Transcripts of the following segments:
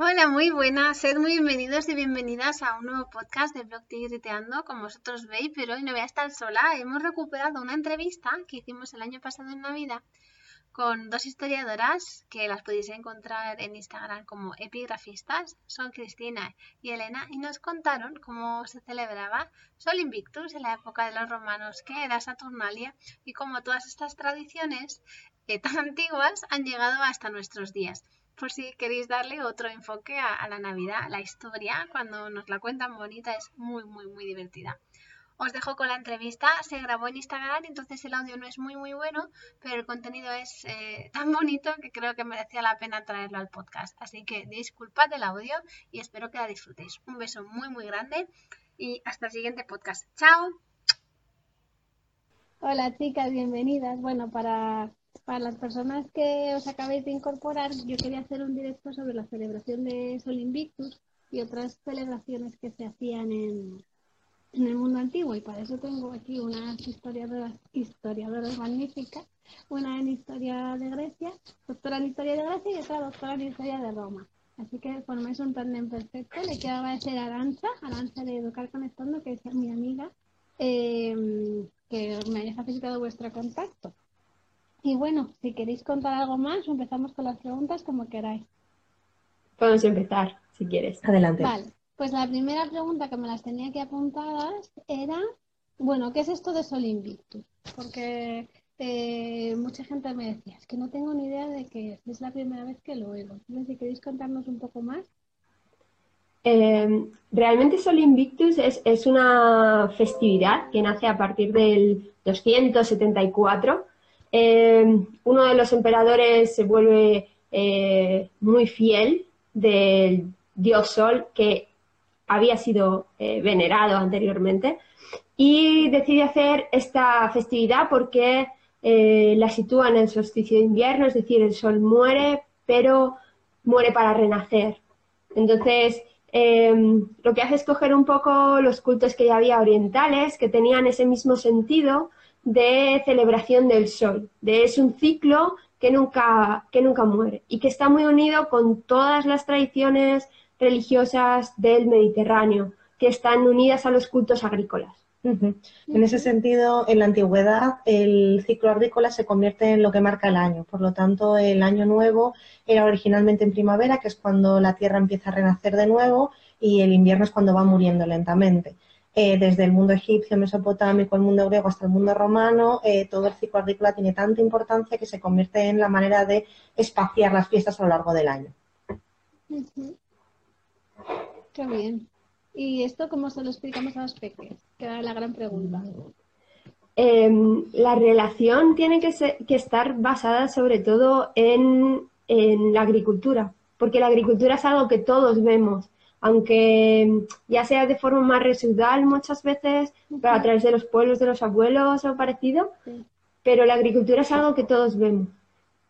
Hola, muy buenas, sed muy bienvenidos y bienvenidas a un nuevo podcast de Blog Tigriteando, como vosotros veis, pero hoy no voy a estar sola. Hemos recuperado una entrevista que hicimos el año pasado en Navidad con dos historiadoras que las podéis encontrar en Instagram como epigrafistas, son Cristina y Elena, y nos contaron cómo se celebraba Sol Invictus en la época de los romanos, que era Saturnalia, y cómo todas estas tradiciones eh, tan antiguas han llegado hasta nuestros días por si queréis darle otro enfoque a, la Navidad. La historia, cuando nos la cuentan bonita, es muy, muy, muy divertida. Os dejo con la entrevista, se grabó en Instagram, entonces el audio no es muy muy bueno, pero el contenido es eh, tan bonito que creo que merecía la pena traerlo al podcast. Así que disculpad el audio y espero que la disfrutéis. Un beso muy muy grande y hasta el siguiente podcast. ¡Chao! Hola chicas, bienvenidas. Bueno, para para las personas que os acabéis de incorporar, yo quería hacer un directo sobre la celebración de Sol Invictus y otras celebraciones que se hacían en, el mundo antiguo. Y para eso tengo aquí unas historiadoras, historiadoras magníficas, una en historia de Grecia, doctora en historia de Grecia y otra doctora en historia de Roma. Así que formáis un tándem perfecto. Le quiero agradecer a Arancha, Arancha de Educar Conectando, que es mi amiga, eh, que me haya facilitado vuestro contacto. Y bueno, si queréis contar algo más, empezamos con las preguntas como queráis. Podemos empezar, si quieres. Adelante. Vale, pues la primera pregunta que me las tenía aquí apuntadas era, bueno, ¿qué es esto de Sol Invictus? Porque eh, mucha gente me decía, es que no tengo ni idea de que es, la primera vez que lo oigo. si queréis contarnos un poco más. Eh, realmente Sol Invictus es, es, una festividad que nace a partir del 274 eh, uno de los emperadores se vuelve eh, muy fiel del dios Sol que había sido eh, venerado anteriormente y decide hacer esta festividad porque la sitúa en el solsticio de invierno, es decir, el Sol muere, pero muere para renacer. Entonces, lo que hace es coger un poco los cultos que ya había orientales, que tenían ese mismo sentido, de celebración del sol, de es un ciclo que nunca, que nunca muere y que está muy unido con todas las tradiciones religiosas del Mediterráneo, que están unidas a los cultos agrícolas. En ese sentido, en la antigüedad, el ciclo agrícola se convierte en lo que marca el año. Por lo tanto, el año nuevo era originalmente en primavera, que es cuando la tierra empieza a renacer de nuevo, y el invierno es cuando va muriendo lentamente. Eh, desde el mundo egipcio, mesopotámico, el mundo griego hasta el mundo romano, eh, todo el ciclo agrícola tiene tanta importancia que se convierte en la manera de espaciar las fiestas a lo largo del año. Qué bien. ¿Y esto cómo se lo explicamos a los peques? Que era la gran pregunta. Em, la relación tiene que, estar basada sobre todo en la agricultura, porque la agricultura es algo que todos vemos aunque ya sea de forma más residual muchas veces, pero a través de los pueblos de los abuelos o parecido, pero la agricultura es algo que todos vemos.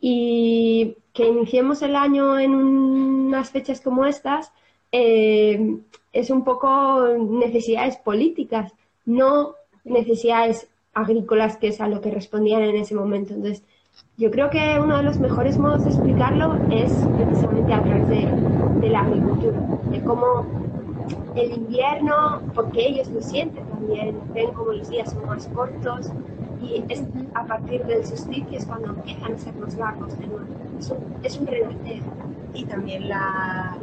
Y que iniciemos el año en unas fechas como estas eh, es un poco necesidades políticas, no necesidades agrícolas, que es a lo que respondían en ese momento. Entonces, yo creo que uno de los mejores modos de explicarlo es precisamente a través de, la agricultura, de cómo el invierno, porque ellos lo sienten también, ven como los días son más cortos y es a partir del solsticio cuando empiezan a ser más largos de nuevo. Es un, es un renacer. Y también la,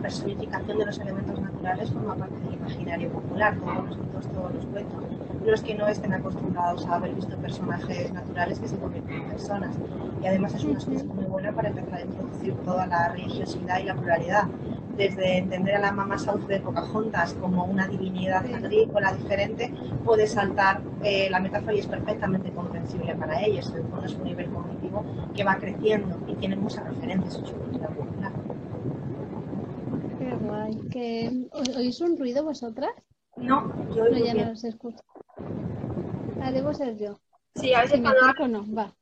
personificación de los elementos naturales forma parte del imaginario popular, todos los todos los cuentos los que no estén acostumbrados a haber visto personajes naturales que se convierten en personas. Y además es una excusa muy buena para empezar a introducir toda la religiosidad y la pluralidad. Desde entender a la mamá Sauce de Pocahontas como una divinidad agrícola diferente, puede saltar eh, la metáfora y es perfectamente comprensible para ellos. En el fondo es un nivel cognitivo que va creciendo y tiene muchas referencias en su cultura popular. Qué guay. ¿Oís un ruido vosotras? No, yo no, ya no los escucho. Ah, debo ser yo. Sí, a veces cuando... no, va.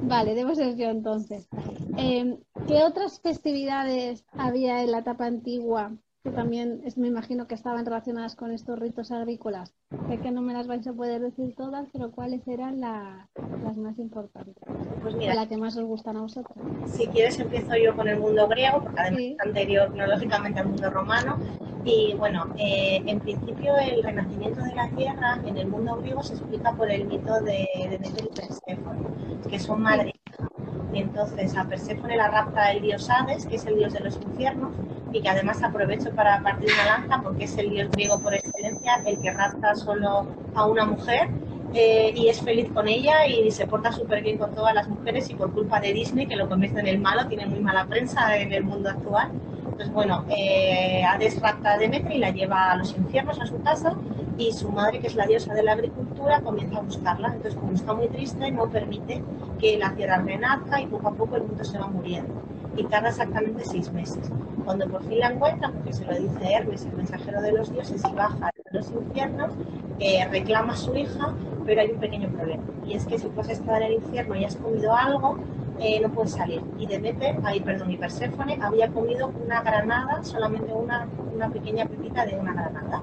Vale, debo ser yo entonces. Em, ¿Qué otras festividades había en la etapa antigua que también es, me imagino que estaban relacionadas con estos ritos agrícolas. Sé que no me las vais a poder decir todas, pero ¿cuáles eran las más importantes? Pues mira, la que más os gustan a vosotros. Si quieres empiezo yo con el mundo griego, porque además es anterior cronológicamente al mundo romano. Y bueno, eh, en principio el renacimiento de la tierra en el mundo griego se explica por el mito de Demeter y Perséfone, que son madre y entonces a Perséfone la rapta el dios Hades, que es el dios de los infiernos, y que además aprovecho para partir una lanza porque es el dios griego por excelencia, el que rapta solo a una mujer eh, y es feliz con ella y se porta súper bien con todas las mujeres y por culpa de Disney, que lo convierte en el malo, tiene muy mala prensa en el mundo actual. Entonces, bueno, eh, Hades rapta a Demeter y la lleva a los infiernos, a su casa, y su madre, que es la diosa de la agricultura, comienza a buscarla. Entonces, como está muy triste, no permite que la tierra renazca y poco a poco el mundo se va muriendo. Y tarda exactamente seis meses. Cuando por fin la encuentra, porque se lo dice Hermes, el mensajero de los dioses, y baja a los infiernos, eh, reclama a su hija, pero hay un pequeño problema. Y es que si tú has estado en el infierno y has comido algo, eh, no puedes salir. Y Demeter, ahí, perdón, y Perséfone había comido una granada, solamente una, una pequeña pepita de una granada.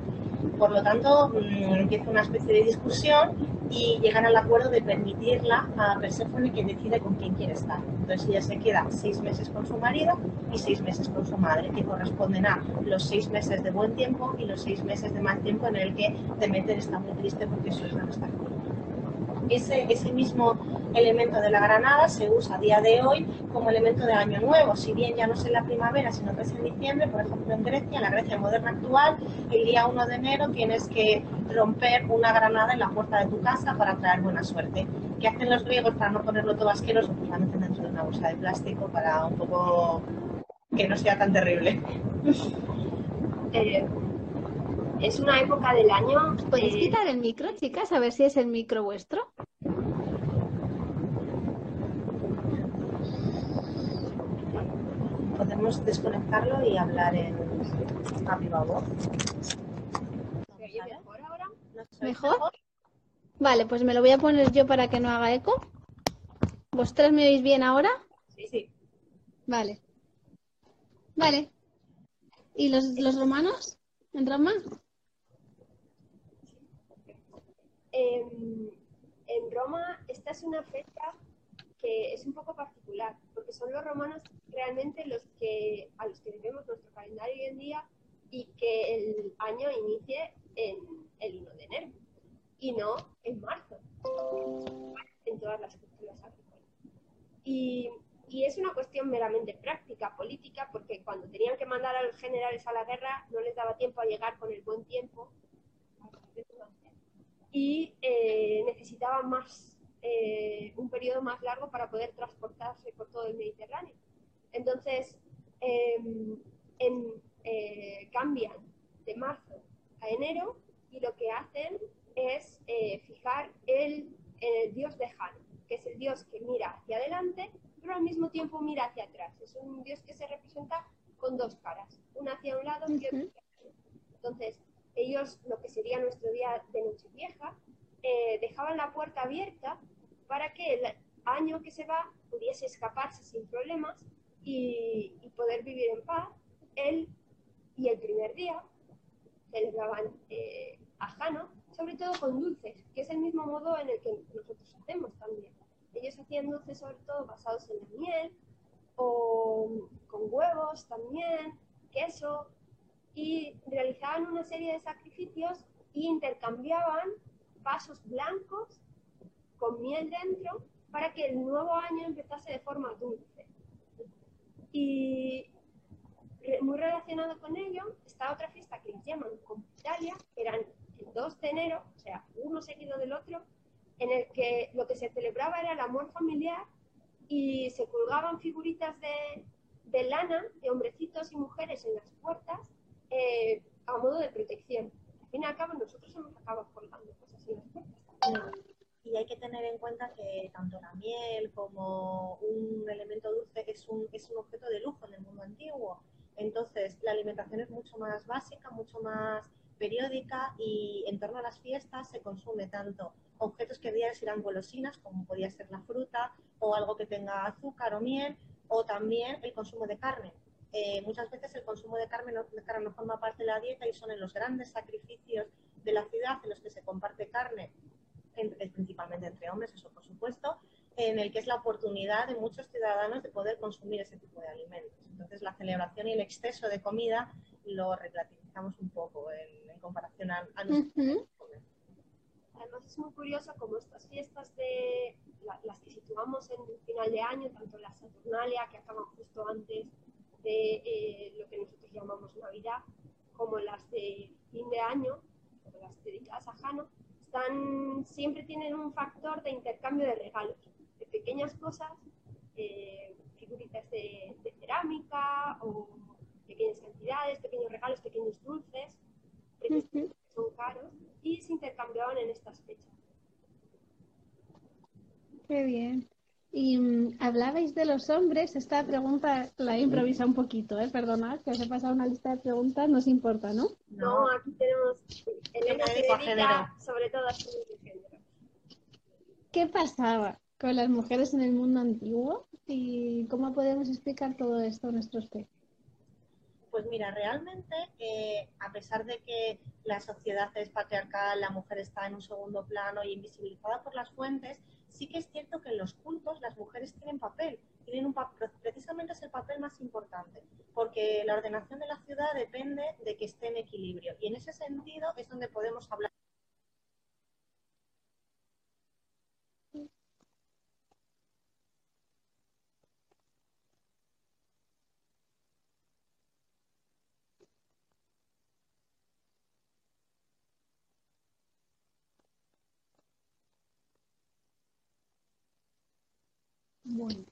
Por lo tanto, mm, empieza una especie de discusión y llegan al acuerdo de permitirla a Perséfone que decide con quién quiere estar. Entonces ella se queda seis meses con su marido y seis meses con su madre, que corresponden a los seis meses de buen tiempo y los seis meses de mal tiempo en el que Demeter está muy triste porque su hija no está aquí ese, ese mismo elemento de la granada se usa a día de hoy como elemento de año nuevo, si bien ya no es en la primavera, sino que es en diciembre, por ejemplo en Grecia, en la Grecia moderna actual, el día 1 de enero tienes que romper una granada en la puerta de tu casa para traer buena suerte. ¿Qué hacen los griegos para no ponerlo todo asqueroso? Pues dentro de una bolsa de plástico para un poco que no sea tan terrible. Eh, es una época del año. ¿Podéis eh, quitar el micro, chicas? A ver si es el micro vuestro. Podemos desconectarlo y hablar en a viva voz. ¿Mejor ahora? ¿Mejor? Vale, pues me lo voy a poner yo para que no haga eco. ¿Vosotras me oís bien ahora? Sí, sí. Vale. Vale. ¿Y los, los romanos? ¿En Roma? En Roma esta es una fecha que es un poco particular, porque son los romanos realmente los que a los que debemos nuestro calendario hoy en día y que el año inicie en el 1 de enero y no en marzo, en todas las culturas agrícolas. Y, y es una cuestión meramente práctica, política, porque cuando tenían que mandar a los generales a la guerra no les daba tiempo a llegar con el buen tiempo y eh, necesitaban más, eh, un periodo más largo para poder transportarse por todo el Mediterráneo. Entonces, em, eh, cambian de marzo a enero y lo que hacen es fijar el, el dios de Jano, que es el dios que mira hacia adelante, pero al mismo tiempo mira hacia atrás. Es un dios que se representa con dos caras, una hacia un lado y otra hacia otro. Entonces, ellos, sería nuestro día de Nochevieja, eh, dejaban la puerta abierta para que el año que se va pudiese escaparse sin problemas y, poder vivir en paz. Él y el primer día celebraban eh, a Jano, sobre todo con dulces, que es el mismo modo en el que nosotros hacemos también. Ellos hacían dulces sobre todo basados en la miel o con huevos también, queso, y realizaban una serie de sacrificios e intercambiaban vasos blancos con miel dentro para que el nuevo año empezase de forma dulce. Y muy relacionado con ello está otra fiesta que les llaman Compitalia, que eran el 2 de enero, o sea, uno seguido del otro, en el que lo que se celebraba era el amor familiar y se colgaban figuritas de, de lana de hombrecitos y mujeres en las puertas eh, a modo de protección. Al fin y al cabo, nosotros hemos acabado colgando cosas en las puertas. Y hay que tener en cuenta que tanto la miel como un elemento dulce es un, es un objeto de lujo en el mundo antiguo. Entonces, la alimentación es mucho más básica, mucho más periódica y en torno a las fiestas se consume tanto objetos que debían ser golosinas, como podía ser la fruta o algo que tenga azúcar o miel, o también el consumo de carne eh, muchas veces el consumo de carne, no, de carne no forma parte de la dieta y son en los grandes sacrificios de la ciudad en los que se comparte carne, principalmente entre hombres, eso por supuesto, en el que es la oportunidad de muchos ciudadanos de poder consumir ese tipo de alimentos. Entonces, la celebración y el exceso de comida lo relativizamos un poco en, comparación a, a Además, es muy curioso como estas fiestas de las que situamos en el final de año, tanto la Saturnalia, que acaban justo antes de eh, lo que nosotros llamamos Navidad, como las de fin de año, o las dedicadas a Jano, están, siempre tienen un factor de intercambio de regalos, de pequeñas cosas, eh, figuritas de, cerámica o pequeñas cantidades, pequeños regalos, pequeños dulces, que son caros, y se intercambiaban en estas fechas. Qué bien. Y mm, hablabais de los hombres, esta pregunta la he improvisado un poquito, ¿eh? perdonad que os he pasado una lista de preguntas, no os importa, ¿no? No, aquí tenemos Elena dedica sobre todo a de género. ¿Qué pasaba con las mujeres en el mundo antiguo y cómo podemos explicar todo esto a nuestros peces? Pues mira, realmente, eh, a pesar de que la sociedad es patriarcal, la mujer está en un segundo plano y invisibilizada por las fuentes, sí que es cierto que en los cultos las mujeres tienen papel, tienen un precisamente es el papel más importante, porque la ordenación de la ciudad depende de que esté en equilibrio. Y en ese sentido es donde podemos hablar Bueno,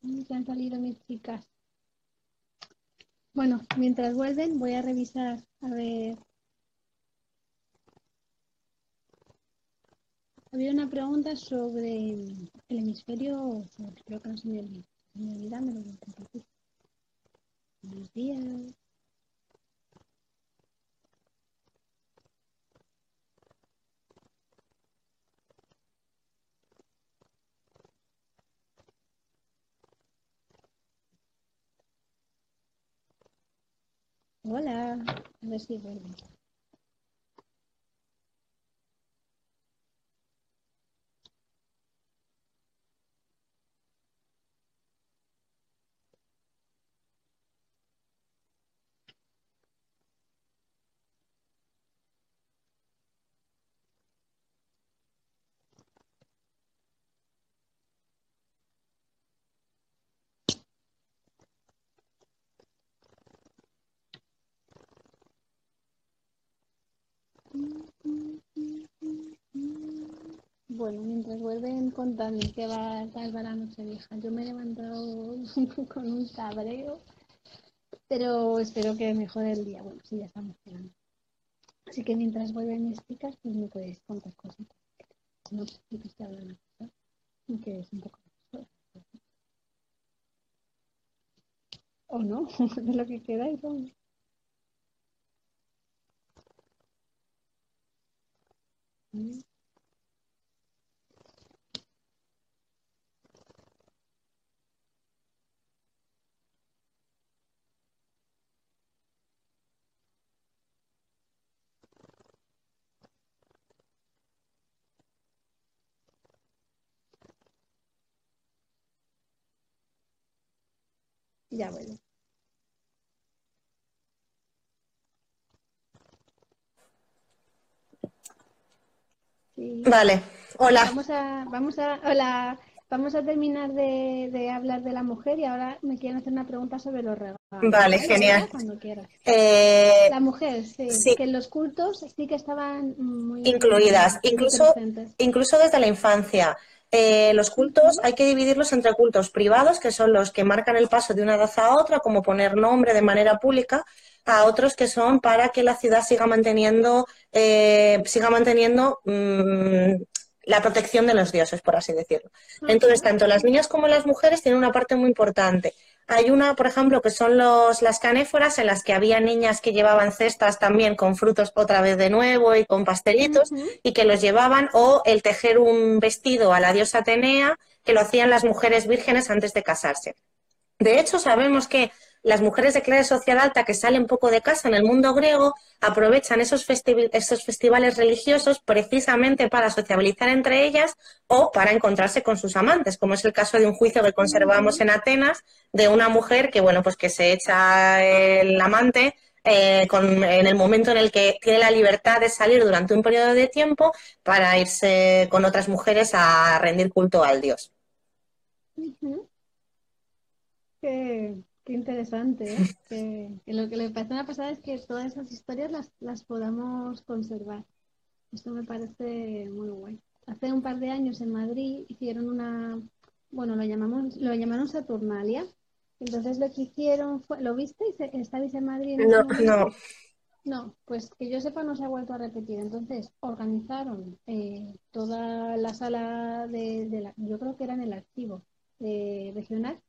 Ya han salido mis chicas. Bueno, mientras vuelven voy a revisar a ver. Había una pregunta sobre el hemisferio, creo que no se. Navidad me. Buenos días. Hola, a. Bueno, mientras vuelven contando qué va tal para la noche vieja, yo me he levantado con un cabreo, pero espero que mejore el día. Bueno, sí, ya estamos esperando. Así que mientras vuelven mis chicas, pues me podéis contar cosas. No sé si te hablando, que es un poco o no, de lo que queda y Ya bueno. Vale, hola. Vamos a, vamos a, hola, vamos a terminar de, hablar de la mujer y ahora me quieren hacer una pregunta sobre los regalos. Vale, genial. Cuando quieras. Eh, la mujer, sí, Que en los cultos sí que estaban muy incluidas, incluso, incluso desde la infancia. Eh, los cultos hay que dividirlos entre cultos privados, que son los que marcan el paso de una edad a otra, como poner nombre de manera pública, a otros que son para que la ciudad siga manteniendo, eh, siga manteniendo mm, la protección de los dioses, por así decirlo. Entonces, tanto las niñas como las mujeres tienen una parte muy importante. Hay una, por ejemplo, que son los, las canéforas en las que había niñas que llevaban cestas también con frutos otra vez de nuevo y con pastelitos y que los llevaban, o el tejer un vestido a la diosa Atenea, que lo hacían las mujeres vírgenes antes de casarse. De hecho, sabemos que las mujeres de clase social alta que salen poco de casa en el mundo griego aprovechan esos, festivales religiosos precisamente para sociabilizar entre ellas o para encontrarse con sus amantes, como es el caso de un juicio que conservamos en Atenas de una mujer que, bueno, pues que se echa el amante eh, en el momento en el que tiene la libertad de salir durante un periodo de tiempo para irse con otras mujeres a rendir culto al dios. Qué interesante, ¿eh? que, lo que le parece una pasada es que todas esas historias las, las podamos conservar. Esto me parece muy guay. Hace un par de años en Madrid hicieron una, bueno, lo llamamos, lo llamaron Saturnalia. Entonces lo que hicieron fue, ¿lo viste? ¿Estáis en Madrid? no, no. No, pues que yo sepa no se ha vuelto a repetir. Entonces organizaron eh, toda la sala de, de la, yo creo que era en el archivo de, regional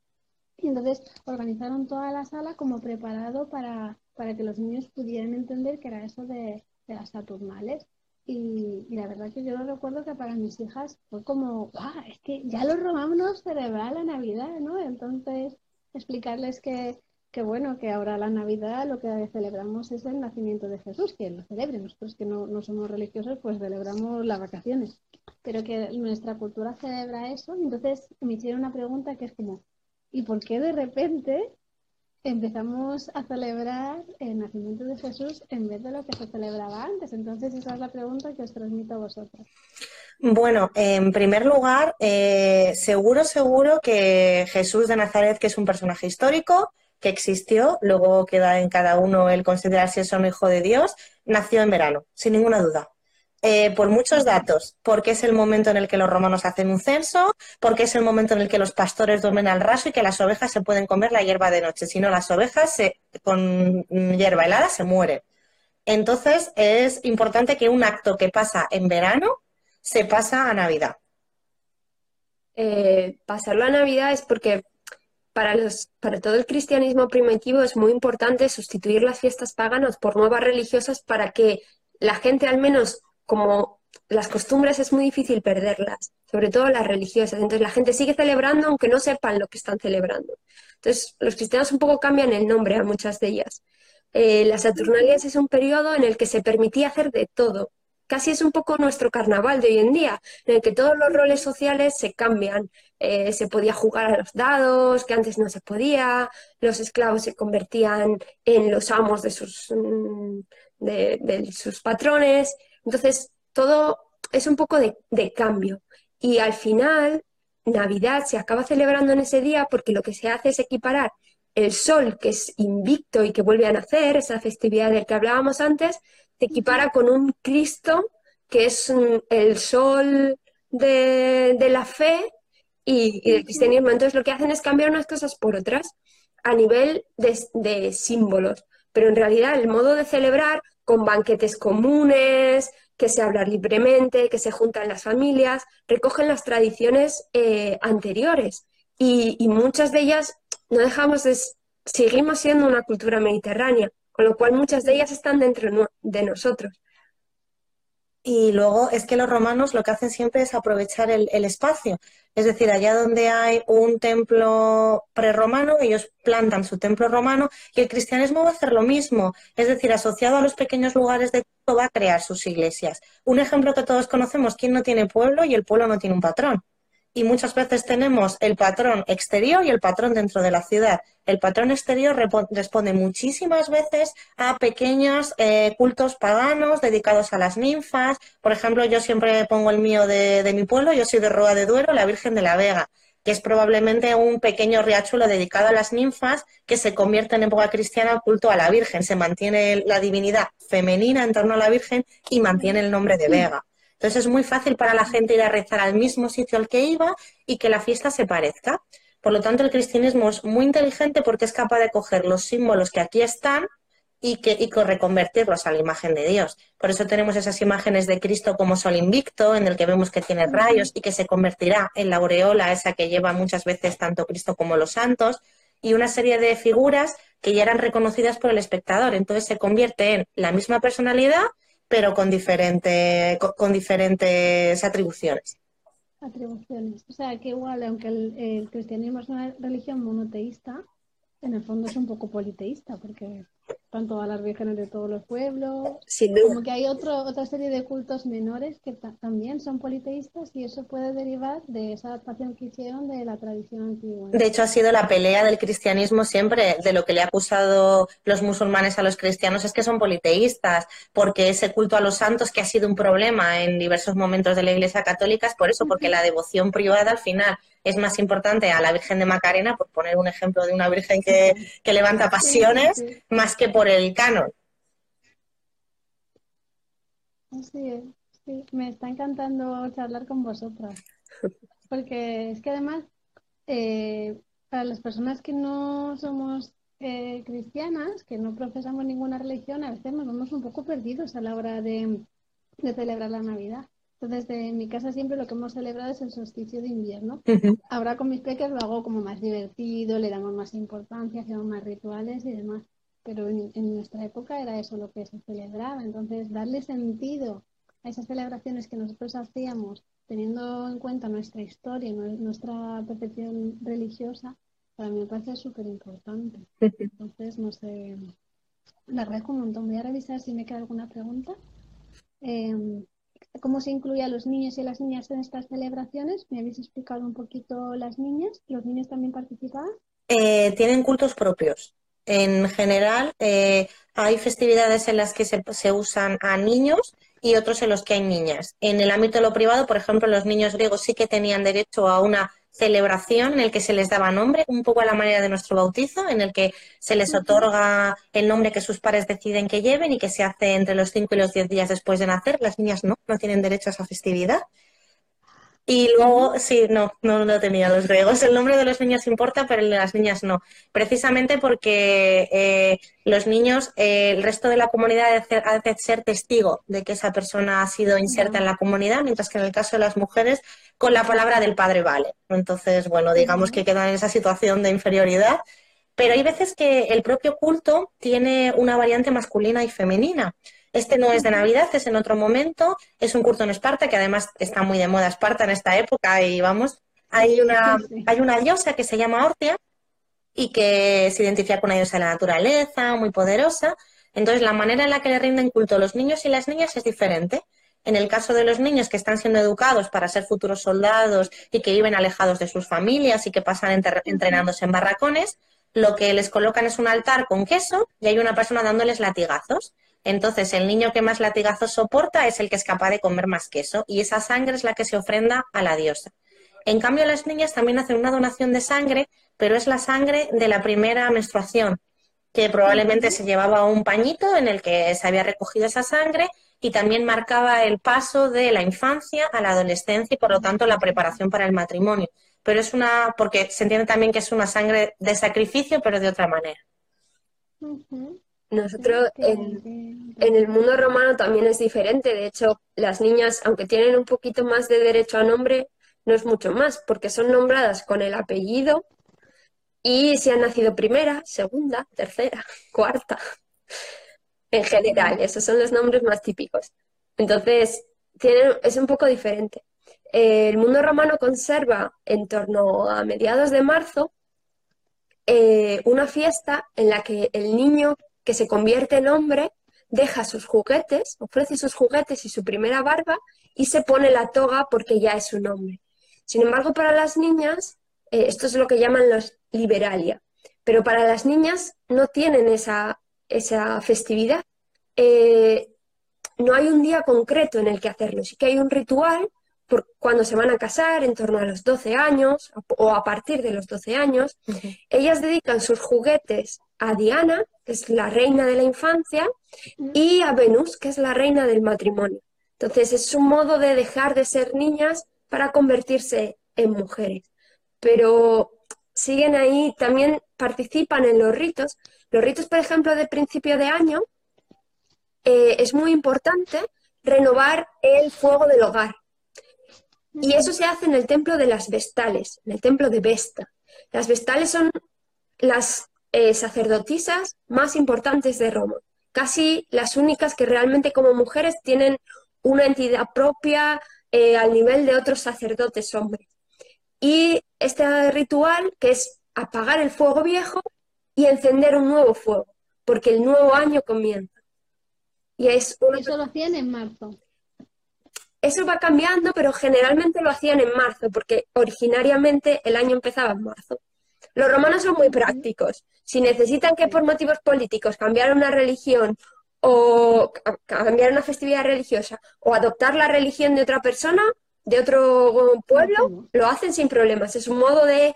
y entonces organizaron toda la sala como preparado para, para que los niños pudieran entender que era eso de, las Saturnales. Y, la verdad que yo lo recuerdo que para mis hijas fue como, ¡ah! Es que ya los romanos celebraban la Navidad, ¿no? Entonces, explicarles que, que, bueno, que ahora la Navidad lo que celebramos es el nacimiento de Jesús, que lo celebren. Nosotros que no, no somos religiosos, pues celebramos las vacaciones. Pero que nuestra cultura celebra eso. Entonces me hicieron una pregunta que es como, y por qué de repente empezamos a celebrar el nacimiento de Jesús en vez de lo que se celebraba antes. Entonces, esa es la pregunta que os transmito a vosotros. Bueno, en primer lugar, eh, seguro, seguro que Jesús de Nazaret, que es un personaje histórico, que existió, luego queda en cada uno el considerar si es un hijo de Dios, nació en verano, sin ninguna duda. Eh, por muchos datos, porque es el momento en el que los romanos hacen un censo, porque es el momento en el que los pastores duermen al raso y que las ovejas se pueden comer la hierba de noche. Si no, las ovejas con hierba helada se mueren. Entonces, es importante que un acto que pasa en verano se pasa a Navidad. Eh, pasarlo a Navidad es porque para, los, para todo el cristianismo primitivo es muy importante sustituir las fiestas paganas por nuevas religiosas para que la gente al menos como las costumbres es muy difícil perderlas, sobre todo las religiosas. Entonces la gente sigue celebrando aunque no sepan lo que están celebrando. Entonces los cristianos un poco cambian el nombre a muchas de ellas. Eh, las Saturnalias es un periodo en el que se permitía hacer de todo. Casi es un poco nuestro carnaval de hoy en día, en el que todos los roles sociales se cambian. Eh, se podía jugar a los dados, que antes no se podía, los esclavos se convertían en los amos de sus, mm, de sus patrones, entonces, todo es un poco de, cambio. Y al final, Navidad se acaba celebrando en ese día porque lo que se hace es equiparar el sol, que es invicto y que vuelve a nacer, esa festividad del que hablábamos antes, se equipara con un Cristo que es el sol de, la fe y, del cristianismo. Entonces lo que hacen es cambiar unas cosas por otras a nivel de, de símbolos. Pero en realidad el modo de celebrar con banquetes comunes, que se habla libremente, que se juntan las familias, recogen las tradiciones eh, anteriores y, muchas de ellas no dejamos de, seguimos siendo una cultura mediterránea, con lo cual muchas de ellas están dentro de nosotros. Y luego es que los romanos lo que hacen siempre es aprovechar el, espacio. Es decir, allá donde hay un templo prerromano, ellos plantan su templo romano y el cristianismo va a hacer lo mismo. Es decir, asociado a los pequeños lugares de culto va a crear sus iglesias. Un ejemplo que todos conocemos, ¿quién no tiene pueblo y el pueblo no tiene un patrón? Y muchas veces tenemos el patrón exterior y el patrón dentro de la ciudad. El patrón exterior responde muchísimas veces a pequeños eh, cultos paganos dedicados a las ninfas. Por ejemplo, yo siempre pongo el mío de, de mi pueblo, yo soy de Roa de Duero, la Virgen de la Vega que es probablemente un pequeño riachuelo dedicado a las ninfas que se convierte en época cristiana culto a la Virgen. Se mantiene la divinidad femenina en torno a la Virgen y mantiene el nombre de Vega. Entonces es muy fácil para la gente ir a rezar al mismo sitio al que iba y que la fiesta se parezca. Por lo tanto, el cristianismo es muy inteligente porque es capaz de coger los símbolos que aquí están y, que, y reconvertirlos a la imagen de Dios. Por eso tenemos esas imágenes de Cristo como sol invicto, en el que vemos que tiene rayos y que se convertirá en la aureola esa que lleva muchas veces tanto Cristo como los santos. y una serie de figuras que ya eran reconocidas por el espectador. Entonces se convierte en la misma personalidad, pero con, diferente, con, diferentes atribuciones. Atribuciones. O sea, que igual, aunque el cristianismo es una religión monoteísta, en el fondo es un poco politeísta, porque están todas las vírgenes de todos los pueblos. Como que hay otro, otra serie de cultos menores que también son politeístas y eso puede derivar de esa adaptación que hicieron de la tradición antigua. De hecho, ha sido la pelea del cristianismo siempre, de lo que le ha acusado los musulmanes a los cristianos es que son politeístas, porque ese culto a los santos que ha sido un problema en diversos momentos de la Iglesia Católica es por eso, porque la devoción privada al final es más importante a la Virgen de Macarena, por poner un ejemplo de una Virgen que, levanta pasiones, más que por el canon. Sí, sí, me está encantando charlar con vosotras, porque es que además, eh, para las personas que no somos eh, cristianas, que no profesamos ninguna religión, a veces nos vemos un poco perdidos a la hora de, de celebrar la Navidad. Entonces, en mi casa siempre lo que hemos celebrado es el solsticio de invierno. Ahora con mis peques lo hago como más divertido, le damos más importancia, hacemos más rituales y demás. Pero en, nuestra época era eso lo que se celebraba. Entonces, darle sentido a esas celebraciones que nosotros hacíamos, teniendo en cuenta nuestra historia, nuestra percepción religiosa, para mí me parece súper importante. Entonces, no sé, le agradezco un montón. Voy a revisar si me queda alguna pregunta. Eh, cómo se incluye a los niños y a las niñas en estas celebraciones. ¿Me habéis explicado un poquito las niñas? ¿Los niños también participaban? Eh, tienen cultos propios. En general, eh, hay festividades en las que se, se, usan a niños y otros en los que hay niñas. En el ámbito de lo privado, por ejemplo, los niños griegos sí que tenían derecho a una celebración en el que se les daba nombre, un poco a la manera de nuestro bautizo, en el que se les otorga el nombre que sus padres deciden que lleven y que se hace entre los 5 y los 10 días después de nacer. Las niñas no, no tienen derecho a esa festividad. Y luego, sí, no, no lo tenía los griegos. El nombre de los niños importa, pero el de las niñas no. Precisamente porque eh, los niños, eh, el resto de la comunidad ha de ser testigo de que esa persona ha sido inserta en la comunidad, mientras que en el caso de las mujeres, con la palabra del padre vale. Entonces, bueno, digamos que quedan en esa situación de inferioridad. Pero hay veces que el propio culto tiene una variante masculina y femenina. Este no es de Navidad, es en otro momento. Es un culto en Esparta, que además está muy de moda Esparta en esta época. Y vamos, hay una, hay una diosa que se llama Ortia y que se identifica con una diosa de la naturaleza, muy poderosa. Entonces, la manera en la que le rinden culto a los niños y las niñas es diferente. En el caso de los niños que están siendo educados para ser futuros soldados y que viven alejados de sus familias y que pasan entrenándose en barracones, lo que les colocan es un altar con queso y hay una persona dándoles latigazos. Entonces, el niño que más latigazos soporta es el que es capaz de comer más queso y esa sangre es la que se ofrenda a la diosa. En cambio, las niñas también hacen una donación de sangre, pero es la sangre de la primera menstruación, que probablemente se llevaba un pañito en el que se había recogido esa sangre y también marcaba el paso de la infancia a la adolescencia y por lo tanto la preparación para el matrimonio. Pero es una, porque se entiende también que es una sangre de sacrificio, pero de otra manera. Nosotros en, el mundo romano también es diferente. De hecho, las niñas, aunque tienen un poquito más de derecho a nombre, no es mucho más, porque son nombradas con el apellido y si han nacido primera, segunda, tercera, cuarta. En general, esos son los nombres más típicos. Entonces, es un poco diferente. El mundo romano conserva en torno a mediados de marzo eh, una fiesta en la que el niño que se convierte en hombre, deja sus juguetes, ofrece sus juguetes y su primera barba y se pone la toga porque ya es un hombre. Sin embargo, para las niñas, eh, esto es lo que llaman los liberalia, pero para las niñas no tienen esa, esa festividad. Eh, no hay un día concreto en el que hacerlo, sí que hay un ritual por cuando se van a casar, en torno a los 12 años o a partir de los 12 años, ellas dedican sus juguetes a Diana, que es la reina de la infancia, y a Venus, que es la reina del matrimonio. Entonces es un modo de dejar de ser niñas para convertirse en mujeres. Pero siguen ahí, también participan en los ritos. Los ritos, por ejemplo, de principio de año, eh, es muy importante renovar el fuego del hogar. Y eso se hace en el templo de las Vestales, en el templo de Vesta. Las Vestales son las eh, sacerdotisas más importantes de Roma, casi las únicas que realmente como mujeres tienen una entidad propia eh, al nivel de otros sacerdotes hombres. Y este ritual que es apagar el fuego viejo y encender un nuevo fuego, porque el nuevo año comienza. Y es Eso lo hacían en marzo. Eso va cambiando, pero generalmente lo hacían en marzo, porque originariamente el año empezaba en marzo. Los romanos son muy prácticos. Si necesitan que por motivos políticos cambiar una religión o cambiar una festividad religiosa o adoptar la religión de otra persona, de otro pueblo, lo hacen sin problemas. Es un modo de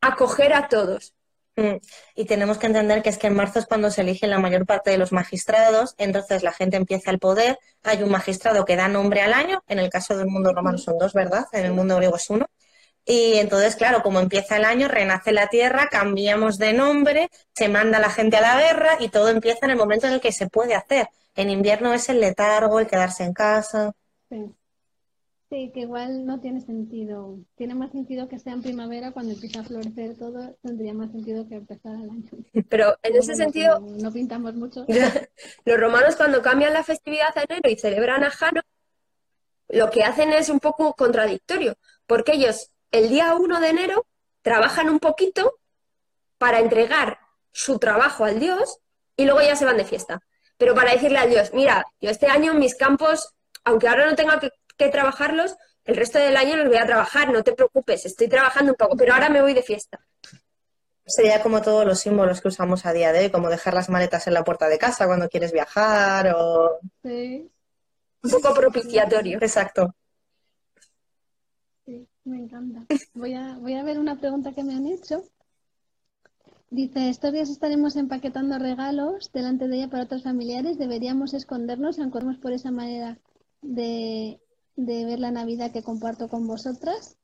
acoger a todos. Mm. Y tenemos que entender que es que en marzo es cuando se elige la mayor parte de los magistrados, entonces la gente empieza el poder, hay un magistrado que da nombre al año, en el caso del mundo romano son dos, ¿verdad? En el mundo griego es uno. Y entonces, claro, como empieza el año, renace la tierra, cambiamos de nombre, se manda la gente a la guerra y todo empieza en el momento en el que se puede hacer. En invierno es el letargo, el quedarse en casa. Sí. que igual no tiene sentido. Tiene más sentido que sea en primavera cuando empieza a florecer todo, tendría más sentido que empezar el año. Pero en ese sentido... No, pintamos mucho. Los romanos cuando cambian la festividad a enero y celebran a Jano, lo que hacen es un poco contradictorio, porque ellos el día 1 de enero trabajan un poquito para entregar su trabajo al Dios y luego ya se van de fiesta. Pero para decirle al Dios, mira, yo este año en mis campos, aunque ahora no tenga que, trabajarlos, el resto del año los voy a trabajar, no te preocupes, estoy trabajando un poco, pero ahora me voy de fiesta. Sería como todos los símbolos que usamos a día de hoy, como dejar las maletas en la puerta de casa cuando quieres viajar o... Sí. Un poco propiciatorio. Exacto. Me encanta. Voy a, voy a ver una pregunta que me han hecho. Dice, estos días estaremos empaquetando regalos delante de ella para otros familiares. Deberíamos escondernos, aunque por esa manera de, de ver la Navidad que comparto con vosotras.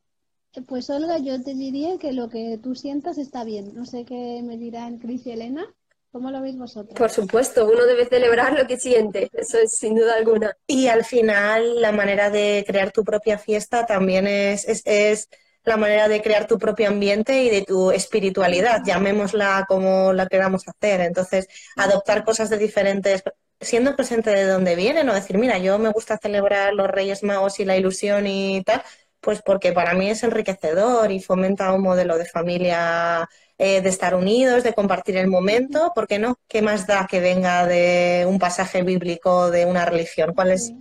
Pues Olga, yo te diría que lo que tú sientas está bien. No sé qué me dirán Cris y Elena. ¿Cómo lo veis vosotros? Por supuesto, uno debe celebrar lo que siente, eso es sin duda alguna. Y al final la manera de crear tu propia fiesta también es, es, la manera de crear tu propio ambiente y de tu espiritualidad, llamémosla como la queramos hacer. Entonces, adoptar cosas de diferentes, siendo presente de dónde vienen o decir, mira, yo me gusta celebrar los Reyes Magos y la ilusión y tal, pues porque para mí es enriquecedor y fomenta un modelo de familia eh, de estar unidos, de compartir el momento, ¿por qué no? ¿Qué más da que venga de un pasaje bíblico, de una religión? ¿Cuál es?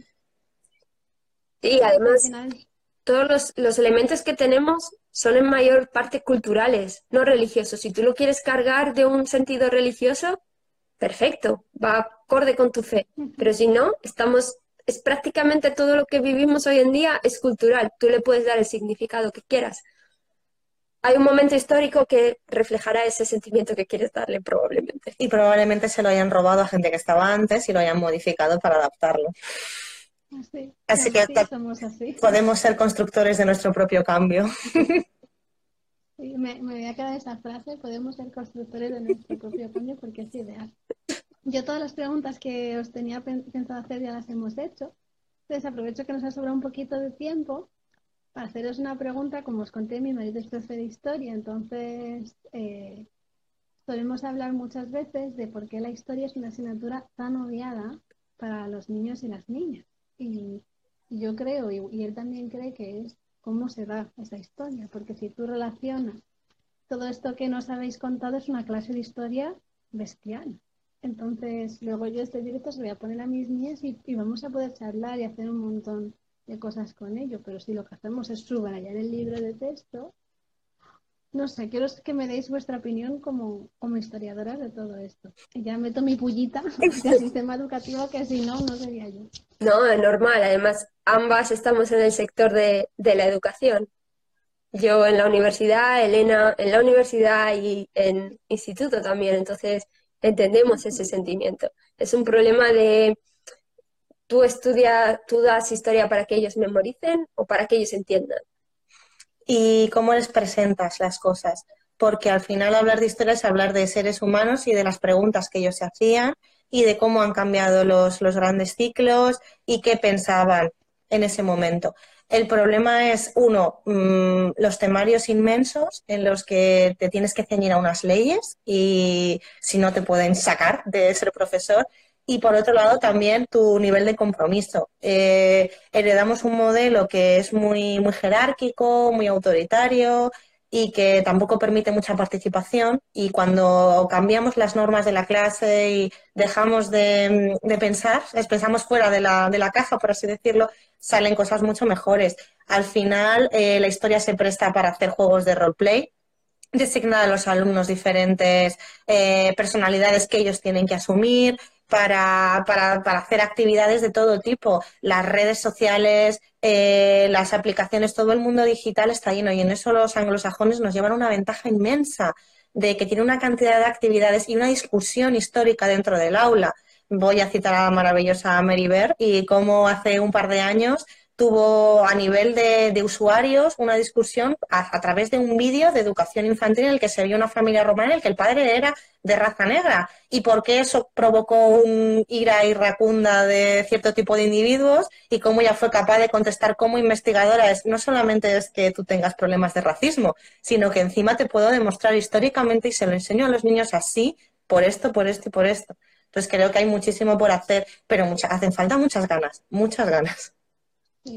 Y además, todos los, elementos que tenemos son en mayor parte culturales, no religiosos. Si tú lo quieres cargar de un sentido religioso, perfecto, va acorde con tu fe. Pero si no, estamos, es prácticamente todo lo que vivimos hoy en día es cultural. Tú le puedes dar el significado que quieras hay un momento histórico que reflejará ese sentimiento que quieres darle probablemente. Y probablemente se lo hayan robado a gente que estaba antes y lo hayan modificado para adaptarlo. Así, que podemos ser constructores de nuestro propio cambio. me, voy a quedar esa frase, podemos ser constructores de nuestro propio cambio porque es ideal. Yo todas las preguntas que os tenía pensado hacer ya las hemos hecho. Entonces aprovecho que nos ha sobrado un poquito de tiempo para haceros una pregunta, como os conté, mi marido es profe de historia, entonces eh, solemos hablar muchas veces de por qué la historia es una asignatura tan odiada para los niños y las niñas. Y, yo creo, y, él también cree que es cómo se da esa historia, porque si tú relacionas todo esto que nos habéis contado es una clase de historia bestial. Entonces, luego yo este directo se voy a poner a mis niñas y, y vamos a poder charlar y hacer un montón de cosas con ello, pero si lo que hacemos es subrayar el libro de texto, no sé, quiero que me deis vuestra opinión como, como historiadora de todo esto. Ya meto mi pullita del sistema educativo que si no, no sería yo. No, es normal. Además, ambas estamos en el sector de, de la educación. Yo en la universidad, Elena en la universidad y en instituto también. Entonces, entendemos ese sentimiento. Es un problema de tú estudias, tú das historia para que ellos memoricen o para que ellos entiendan. Y cómo les presentas las cosas, porque al final hablar de historia es hablar de seres humanos y de las preguntas que ellos se hacían y de cómo han cambiado los, los grandes ciclos y qué pensaban en ese momento. El problema es, uno, mm, los temarios inmensos en los que te tienes que ceñir a unas leyes y si no te pueden sacar de ser profesor. Y por otro lado, también tu nivel de compromiso. Eh, heredamos un modelo que es muy, muy jerárquico, muy autoritario, y que tampoco permite mucha participación y cuando cambiamos las normas de la clase y dejamos de, pensar, pensamos fuera de la, de la, caja, por así decirlo, salen cosas mucho mejores. Al final, eh, la historia se presta para hacer juegos de roleplay, designar a los alumnos diferentes eh, personalidades que ellos tienen que asumir, para, para, para, hacer actividades de todo tipo. Las redes sociales, eh, las aplicaciones, todo el mundo digital está lleno y en eso los anglosajones nos llevan una ventaja inmensa de que tiene una cantidad de actividades y una discusión histórica dentro del aula. Voy a citar a la maravillosa Mary Bear y cómo hace un par de años tuvo a nivel de, usuarios una discusión a, través de un vídeo de educación infantil en el que se vio una familia romana en el que el padre era de raza negra. Y por qué eso provocó un ira iracunda de cierto tipo de individuos y cómo ella fue capaz de contestar como investigadora es no solamente es que tú tengas problemas de racismo, sino que encima te puedo demostrar históricamente y se lo enseño a los niños así por esto, por esto y por esto. Entonces creo que hay muchísimo por hacer, pero hacen falta muchas ganas, muchas ganas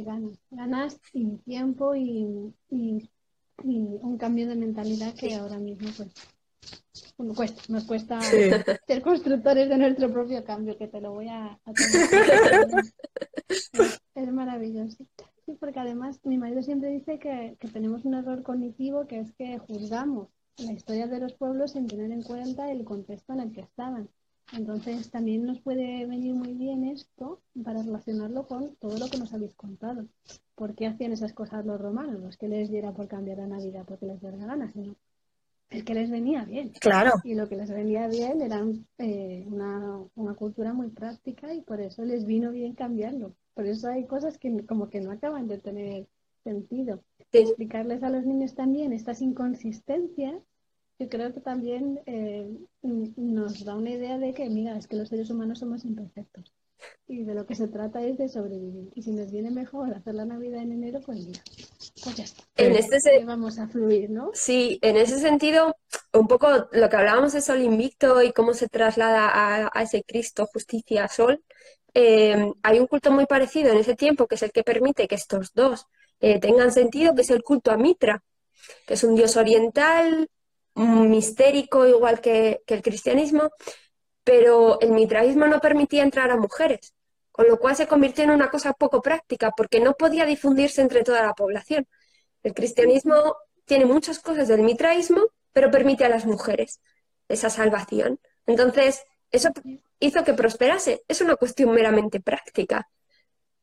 ganas, ganas y tiempo y, un cambio de mentalidad que ahora mismo pues cuesta, nos cuesta ser constructores de nuestro propio cambio, que te lo voy a, es, maravilloso. Sí, porque además mi marido siempre dice que, que tenemos un error cognitivo que es que juzgamos la historia de los pueblos sin tener en cuenta el contexto en el que estaban. Entonces también nos puede venir muy bien esto para relacionarlo con todo lo que nos habéis contado. ¿Por qué hacían esas cosas los romanos? No es que les diera por cambiar la Navidad porque les diera gana, sino es que les venía bien. Claro. Y lo que les venía bien era eh, una, una, cultura muy práctica y por eso les vino bien cambiarlo. Por eso hay cosas que como que no acaban de tener sentido. Explicarles a los niños también estas inconsistencias yo creo que también eh, nos da una idea de que, mira, es que los seres humanos somos imperfectos. Y de lo que se trata es de sobrevivir. Y si nos viene mejor hacer la Navidad en enero, pues mira, pues ya está. En este vamos a fluir, ¿no? Sí, en ese sentido, un poco lo que hablábamos de Sol Invicto y cómo se traslada a, ese Cristo, justicia, Sol, eh, hay un culto muy parecido en ese tiempo que es el que permite que estos dos eh, tengan sentido, que es el culto a Mitra, que es un dios oriental mistérico igual que, el cristianismo, pero el mitraísmo no permitía entrar a mujeres, con lo cual se convirtió en una cosa poco práctica porque no podía difundirse entre toda la población. El cristianismo tiene muchas cosas del mitraísmo, pero permite a las mujeres esa salvación. Entonces, eso hizo que prosperase. Es una cuestión meramente práctica.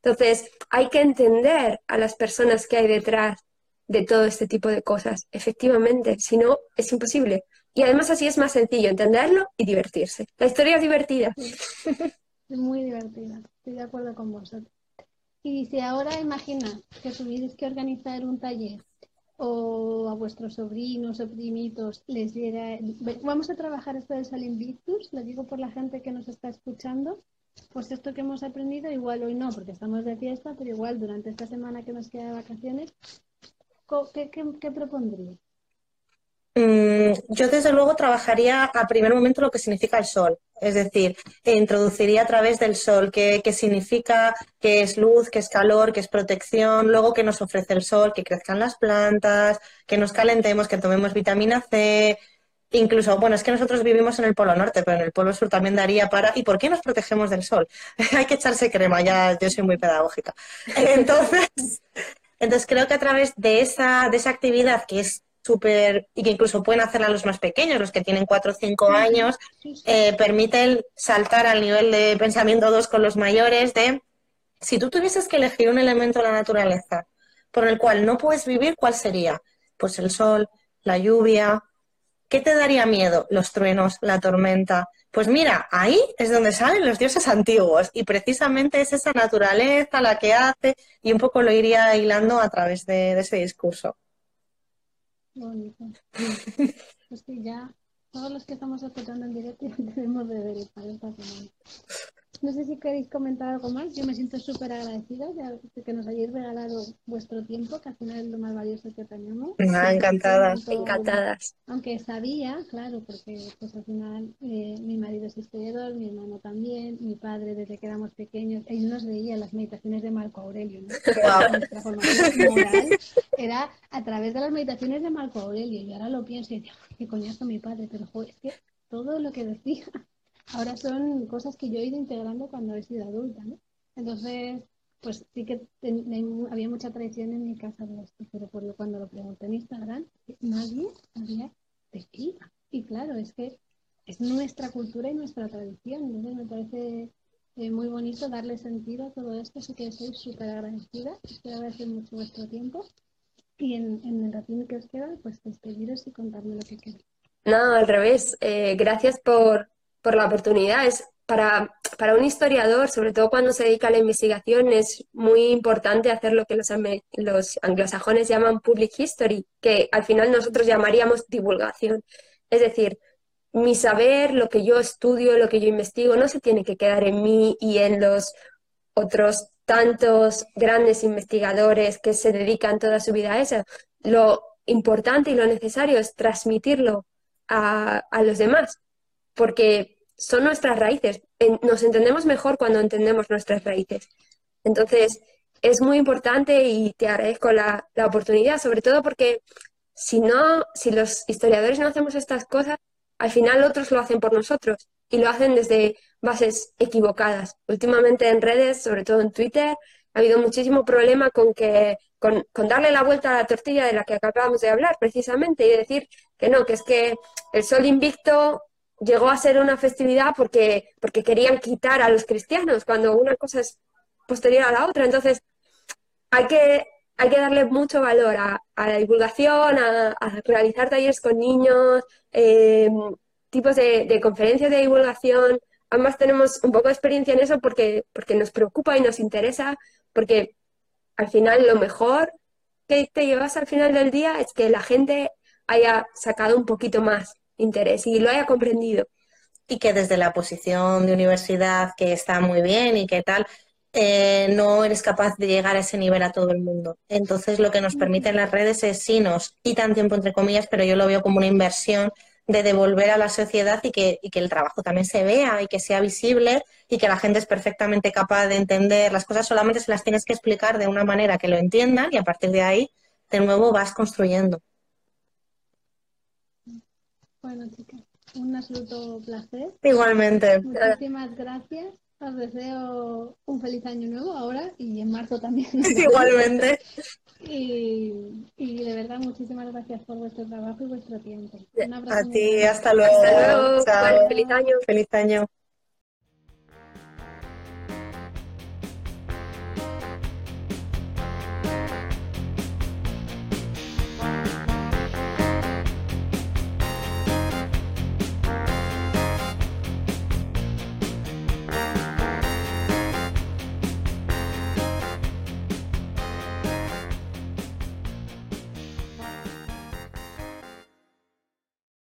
Entonces, hay que entender a las personas que hay detrás de todo este tipo de cosas. Efectivamente, si no, es imposible. Y además así es más sencillo entenderlo y divertirse. La historia es divertida. Muy divertida, estoy de acuerdo con vosotros. Y si ahora imagina que tuvierais que organizar un taller o a vuestros sobrinos o primitos les diera... Vamos a trabajar esto del Salinvictus, lo digo por la gente que nos está escuchando, pues esto que hemos aprendido, igual hoy no, porque estamos de fiesta, pero igual durante esta semana que nos queda de vacaciones, ¿Qué, propondría? Mm, yo desde luego trabajaría a primer momento lo que significa el sol, es decir, introduciría a través del sol qué, significa, qué es luz, qué es calor, qué es protección, luego qué nos ofrece el sol, que crezcan las plantas, que nos calentemos, que tomemos vitamina C, incluso, bueno, es que nosotros vivimos en el Polo Norte, pero en el Polo Sur también daría para, ¿y por qué nos protegemos del sol? Hay que echarse crema, ya yo soy muy pedagógica. Entonces, entonces creo que a través de esa, de esa actividad que es súper, y que incluso pueden hacerla los más pequeños, los que tienen cuatro o cinco años, eh, permiten saltar al nivel de pensamiento dos con los mayores de, si tú tuvieses que elegir un elemento de la naturaleza por el cual no puedes vivir, ¿cuál sería? Pues el sol, la lluvia. ¿Qué te daría miedo? Los truenos, la tormenta. Pues mira, ahí es donde salen los dioses antiguos y precisamente es esa naturaleza la que hace y un poco lo iría hilando a través de, ese discurso. Bonito. Pues que ya todos los que estamos escuchando en directo tenemos de ver para esta semana. No sé si queréis comentar algo más. Yo me siento súper agradecida de que nos hayáis regalado vuestro tiempo, que al final es lo más valioso que tenemos. Ah, encantadas. Encantadas. Aunque sabía, claro, porque pues al final eh, mi marido es historiador, mi hermano también, mi padre desde que éramos pequeños, él nos veía las meditaciones de Marco Aurelio. ¿no? Nuestra formación moral era a través de las meditaciones de Marco Aurelio. Y ahora lo pienso y digo, qué coñazo mi padre, pero joder, es que todo lo que decía ahora son cosas que yo he ido integrando cuando he sido adulta, ¿no? Entonces, pues sí que había mucha tradición en mi casa de esto, pero por lo, cuando lo pregunté en Instagram, nadie sabía de qué Y claro, es que es nuestra cultura y nuestra tradición, entonces me parece eh, muy bonito darle sentido a todo esto, así que soy súper agradecida, quiero agradecer mucho vuestro tiempo y en, el ratito que os queda, pues despediros y contarme lo que queráis. No, al revés, eh, gracias por, por la oportunidad. Es para, para un historiador, sobre todo cuando se dedica a la investigación, es muy importante hacer lo que los, los anglosajones llaman public history, que al final nosotros llamaríamos divulgación. Es decir, mi saber, lo que yo estudio, lo que yo investigo, no se tiene que quedar en mí y en los otros tantos grandes investigadores que se dedican toda su vida a eso. Lo importante y lo necesario es transmitirlo a, a los demás porque son nuestras raíces. Nos entendemos mejor cuando entendemos nuestras raíces. Entonces, es muy importante y te agradezco la, oportunidad, sobre todo porque si no, si los historiadores no hacemos estas cosas, al final otros lo hacen por nosotros y lo hacen desde bases equivocadas. Últimamente en redes, sobre todo en Twitter, ha habido muchísimo problema con que con, con, darle la vuelta a la tortilla de la que acabamos de hablar precisamente y decir que no, que es que el sol invicto llegó a ser una festividad porque, porque querían quitar a los cristianos, cuando una cosa es posterior a la otra. Entonces, hay que, hay que darle mucho valor a, la divulgación, a, realizar talleres con niños, em, tipos de, conferencias de divulgación. Ambas tenemos un poco de experiencia en eso porque, porque nos preocupa y nos interesa, porque al final lo mejor que te llevas al final del día es que la gente haya sacado un poquito más interés y lo haya comprendido. Y que desde la posición de universidad, que está muy bien y que tal, eh, no eres capaz de llegar a ese nivel a todo el mundo. Entonces, lo que nos permiten las redes es sí nos quitan tiempo, entre comillas, pero yo lo veo como una inversión de devolver a la sociedad y que, y que el trabajo también se vea y que sea visible y que la gente es perfectamente capaz de entender las cosas, solamente se las tienes que explicar de una manera que lo entiendan y a partir de ahí, de nuevo, vas construyendo. Bueno, chicas, un absoluto placer. Igualmente. Muchísimas gracias. Os deseo un feliz año nuevo ahora y en marzo también. Igualmente. Y, y, de verdad, muchísimas gracias por vuestro trabajo y vuestro tiempo. Un abrazo. A ti, hasta luego. Hasta luego. Chao. Feliz año. Feliz año.